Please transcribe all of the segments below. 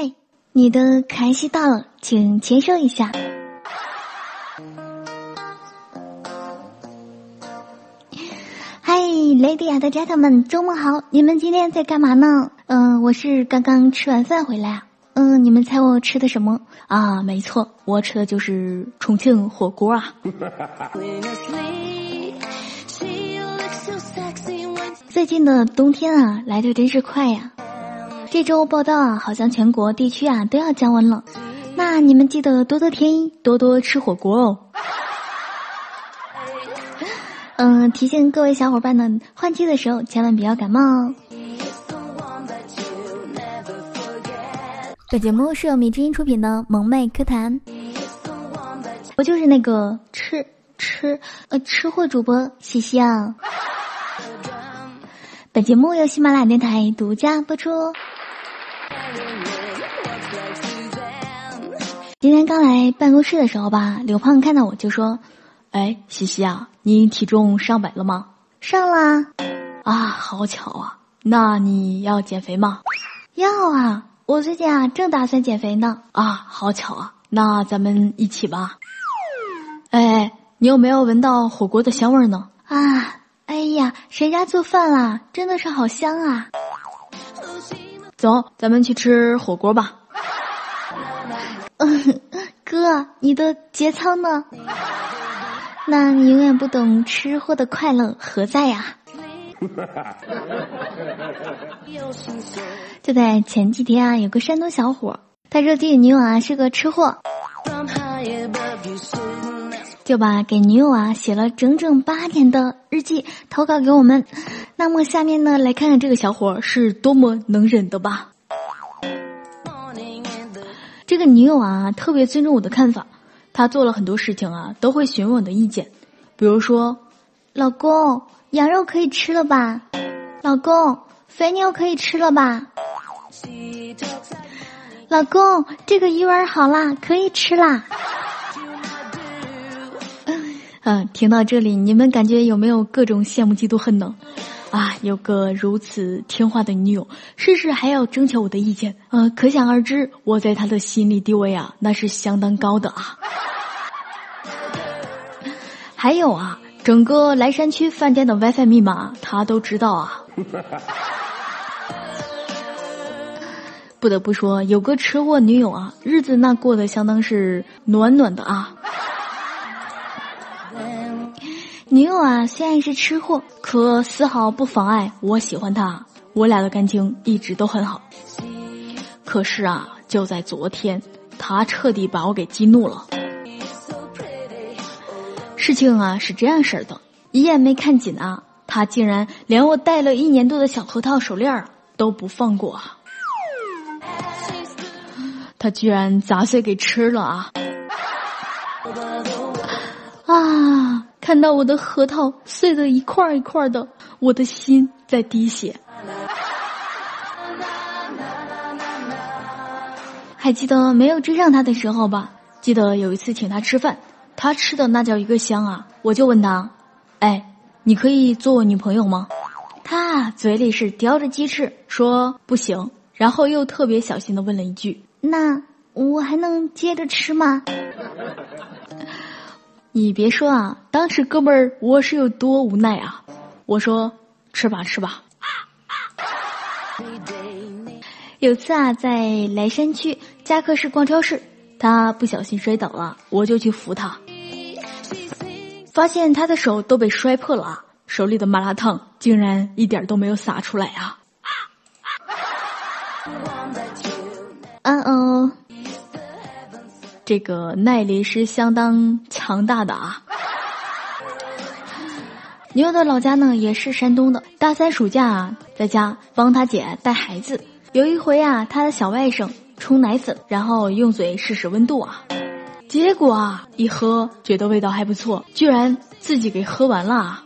嘿，你的可爱期到了，请签收一下。嗨，lady 啊的 gentlemen，周末好！你们今天在干嘛呢？嗯，我是刚刚吃完饭回来啊。嗯，你们猜我吃的什么啊？没错，我吃的就是重庆火锅啊。最近的冬天啊，来的真是快呀！这周报道啊，好像全国地区啊都要降温了。那你们记得多多添衣，多多吃火锅哦。嗯，提醒各位小伙伴呢，换季的时候千万不要感冒哦。本节目是由米之音出品的萌妹 Q 弹，我就是那个吃吃呃吃货主播西西啊。本节目由喜马拉雅电台独家播出。今天刚来办公室的时候吧，刘胖看到我就说：“哎，西西啊，你体重上百了吗？”“上啦。”“啊，好巧啊！那你要减肥吗？”“要啊。”我最近啊，正打算减肥呢。啊，好巧啊！那咱们一起吧。哎，你有没有闻到火锅的香味呢？啊，哎呀，谁家做饭啦？真的是好香啊！走，咱们去吃火锅吧。嗯，哥，你的节操呢？那你永远不懂吃货的快乐何在呀？就在前几天啊，有个山东小伙，他说自己女友啊是个吃货，就把给女友啊写了整整八年的日记投稿给我们。那么下面呢，来看看这个小伙是多么能忍的吧。这个女友啊特别尊重我的看法，她做了很多事情啊都会询问我的意见，比如说，老公。羊肉可以吃了吧，老公，肥牛可以吃了吧，老公，这个鱼丸好啦，可以吃啦。嗯，听到这里，你们感觉有没有各种羡慕嫉妒恨呢？啊，有个如此听话的女友，事事还要征求我的意见，呃，可想而知，我在他的心里地位啊，那是相当高的啊。还有啊。整个莱山区饭店的 WiFi 密码他都知道啊！不得不说，有个吃货女友啊，日子那过得相当是暖暖的啊。女友啊，虽然是吃货，可丝毫不妨碍我喜欢她，我俩的感情一直都很好。可是啊，就在昨天，她彻底把我给激怒了。事情啊是这样式儿的，一眼没看紧啊，他竟然连我戴了一年多的小核桃手链都不放过啊！他居然砸碎给吃了啊！啊！看到我的核桃碎的一块一块的，我的心在滴血。还记得没有追上他的时候吧？记得有一次请他吃饭。他吃的那叫一个香啊！我就问他：“哎，你可以做我女朋友吗？”他嘴里是叼着鸡翅，说不行，然后又特别小心的问了一句：“那我还能接着吃吗？”你别说啊，当时哥们儿我是有多无奈啊！我说：“吃吧，吃吧。”有次啊，在莱山区嘉客市逛超市，他不小心摔倒了，我就去扶他。发现他的手都被摔破了！手里的麻辣烫竟然一点都没有洒出来啊！这个耐力是相当强大的啊！牛的老家呢也是山东的，大三暑假啊在家帮他姐带孩子。有一回啊，他的小外甥冲奶粉，然后用嘴试试温度啊。结果啊，一喝觉得味道还不错，居然自己给喝完了。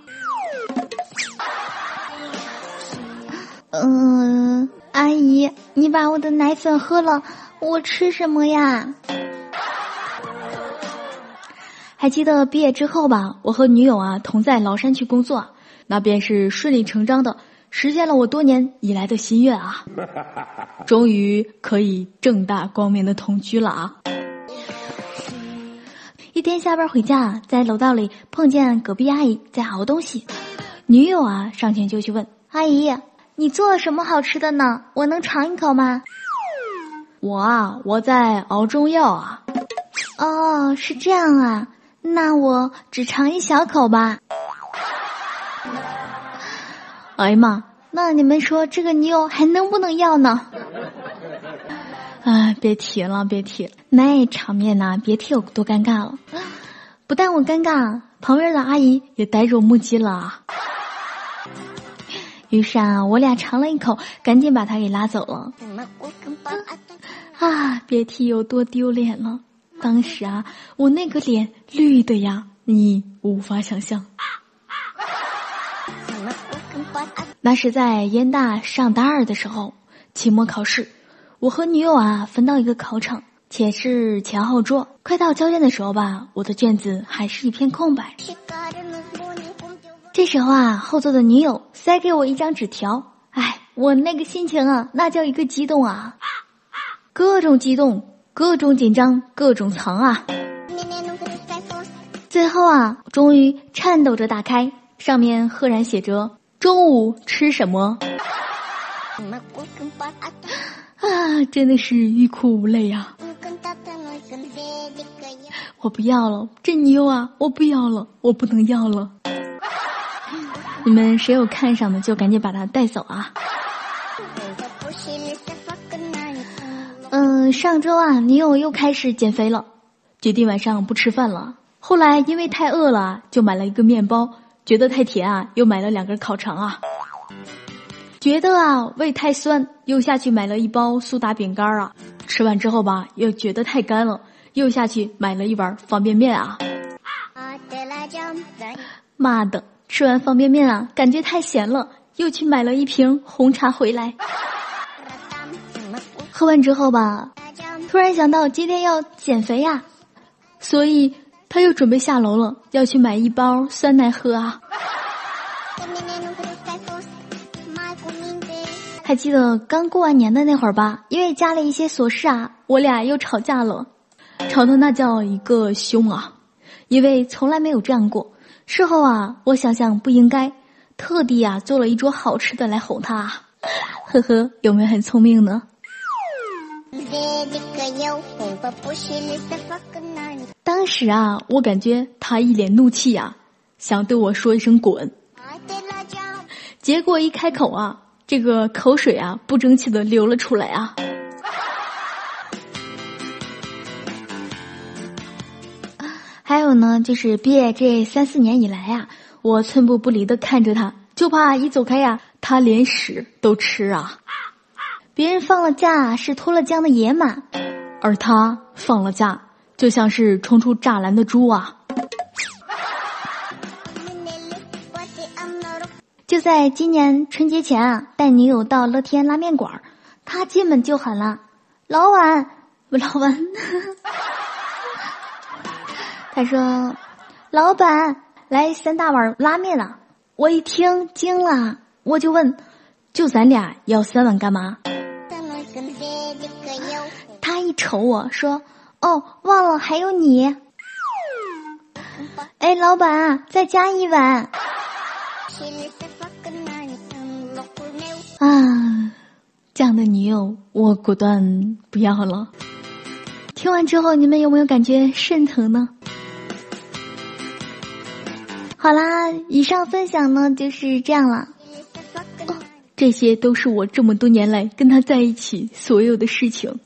嗯，阿姨，你把我的奶粉喝了，我吃什么呀？还记得毕业之后吧，我和女友啊同在崂山区工作，那便是顺理成章的实现了我多年以来的心愿啊！终于可以正大光明的同居了啊！一天下班回家，在楼道里碰见隔壁阿姨在熬东西，女友啊上前就去问阿姨：“你做了什么好吃的呢？我能尝一口吗？”我啊，我在熬中药啊。哦，是这样啊，那我只尝一小口吧。哎呀妈，那你们说这个女友还能不能要呢？哎，别提了，别提了，那场面呐，别提有多尴尬了。不但我尴尬，旁边的阿姨也呆若木鸡了。于是啊，我俩尝了一口，赶紧把她给拉走了。啊，别提有多丢脸了。当时啊，我那个脸绿的呀，你无法想象。那是在燕大上大二的时候，期末考试，我和女友啊分到一个考场，且是前后桌。快到交卷的时候吧，我的卷子还是一片空白。这时候啊，后座的女友塞给我一张纸条，哎，我那个心情啊，那叫一个激动啊，各种激动，各种紧张，各种藏啊。最后啊，终于颤抖着打开，上面赫然写着。中午吃什么？啊，真的是欲哭无泪啊！我不要了，这妞啊，我不要了，我不能要了。你们谁有看上的，就赶紧把它带走啊！上周啊，女友又开始减肥了，决定晚上不吃饭了。后来因为太饿了，就买了一个面包。觉得太甜啊，又买了两根烤肠啊。觉得啊胃太酸，又下去买了一包苏打饼干啊。吃完之后吧，又觉得太干了，又下去买了一碗方便面啊。妈的，吃完方便面啊，感觉太咸了，又去买了一瓶红茶回来。喝完之后吧，突然想到今天要减肥呀，所以。他又准备下楼了，要去买一包酸奶喝啊！还记得刚过完年的那会儿吧？因为家里一些琐事啊，我俩又吵架了，吵的那叫一个凶啊！因为从来没有这样过。事后啊，我想想不应该，特地啊做了一桌好吃的来哄他，呵呵，有没有很聪明呢？当时啊，我感觉他一脸怒气呀，想对我说一声滚。结果一开口啊，这个口水啊不争气的流了出来啊。还有呢，就是毕业这三四年以来呀，我寸步不离的看着他，就怕一走开呀，他连屎都吃啊。别人放了假是脱了缰的野马，而他放了假。就像是冲出栅栏的猪啊！就在今年春节前啊，带女友到乐天拉面馆他进门就喊了：“老板，老板。”他说：“老板，来三大碗拉面了！”我一听惊了，我就问：“就咱俩要三碗干嘛？”他一瞅我说。哦，忘了还有你。哎，老板，再加一碗。啊，这样的女友我果断不要了。听完之后，你们有没有感觉肾疼呢？好啦，以上分享呢就是这样了。这些都是我这么多年来跟他在一起所有的事情。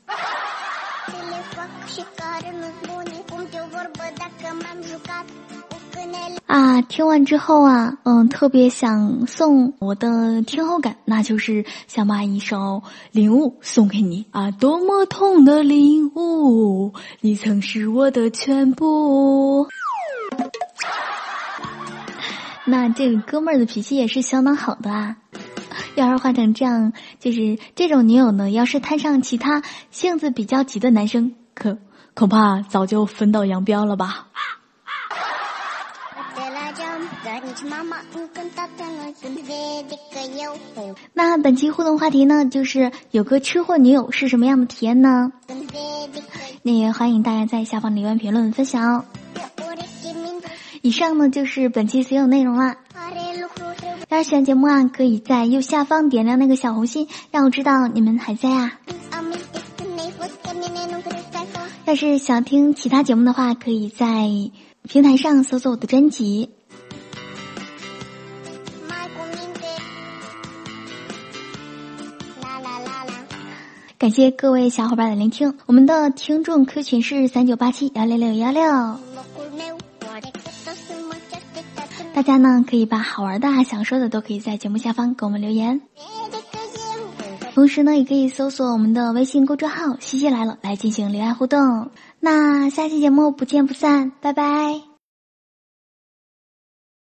啊，听完之后啊，嗯，特别想送我的听后感，那就是想把一首领悟送给你啊，多么痛的领悟，你曾是我的全部。那这个哥们儿的脾气也是相当好的啊，要是换成这样，就是这种女友呢，要是摊上其他性子比较急的男生，可恐怕早就分道扬镳了吧。那本期互动话题呢，就是有个吃货女友是什么样的体验呢？那也欢迎大家在下方留言评论分享。哦以上呢就是本期所有内容啦。要是喜欢节目啊，可以在右下方点亮那个小红心，让我知道你们还在啊。要是想听其他节目的话，可以在平台上搜索我的专辑。感谢各位小伙伴的聆听，我们的听众 Q 群是三九八七幺六六幺六。大家呢可以把好玩的、想说的都可以在节目下方给我们留言，同时呢也可以搜索我们的微信公众号“西西来了”来进行留言互动。那下期节目不见不散，拜拜。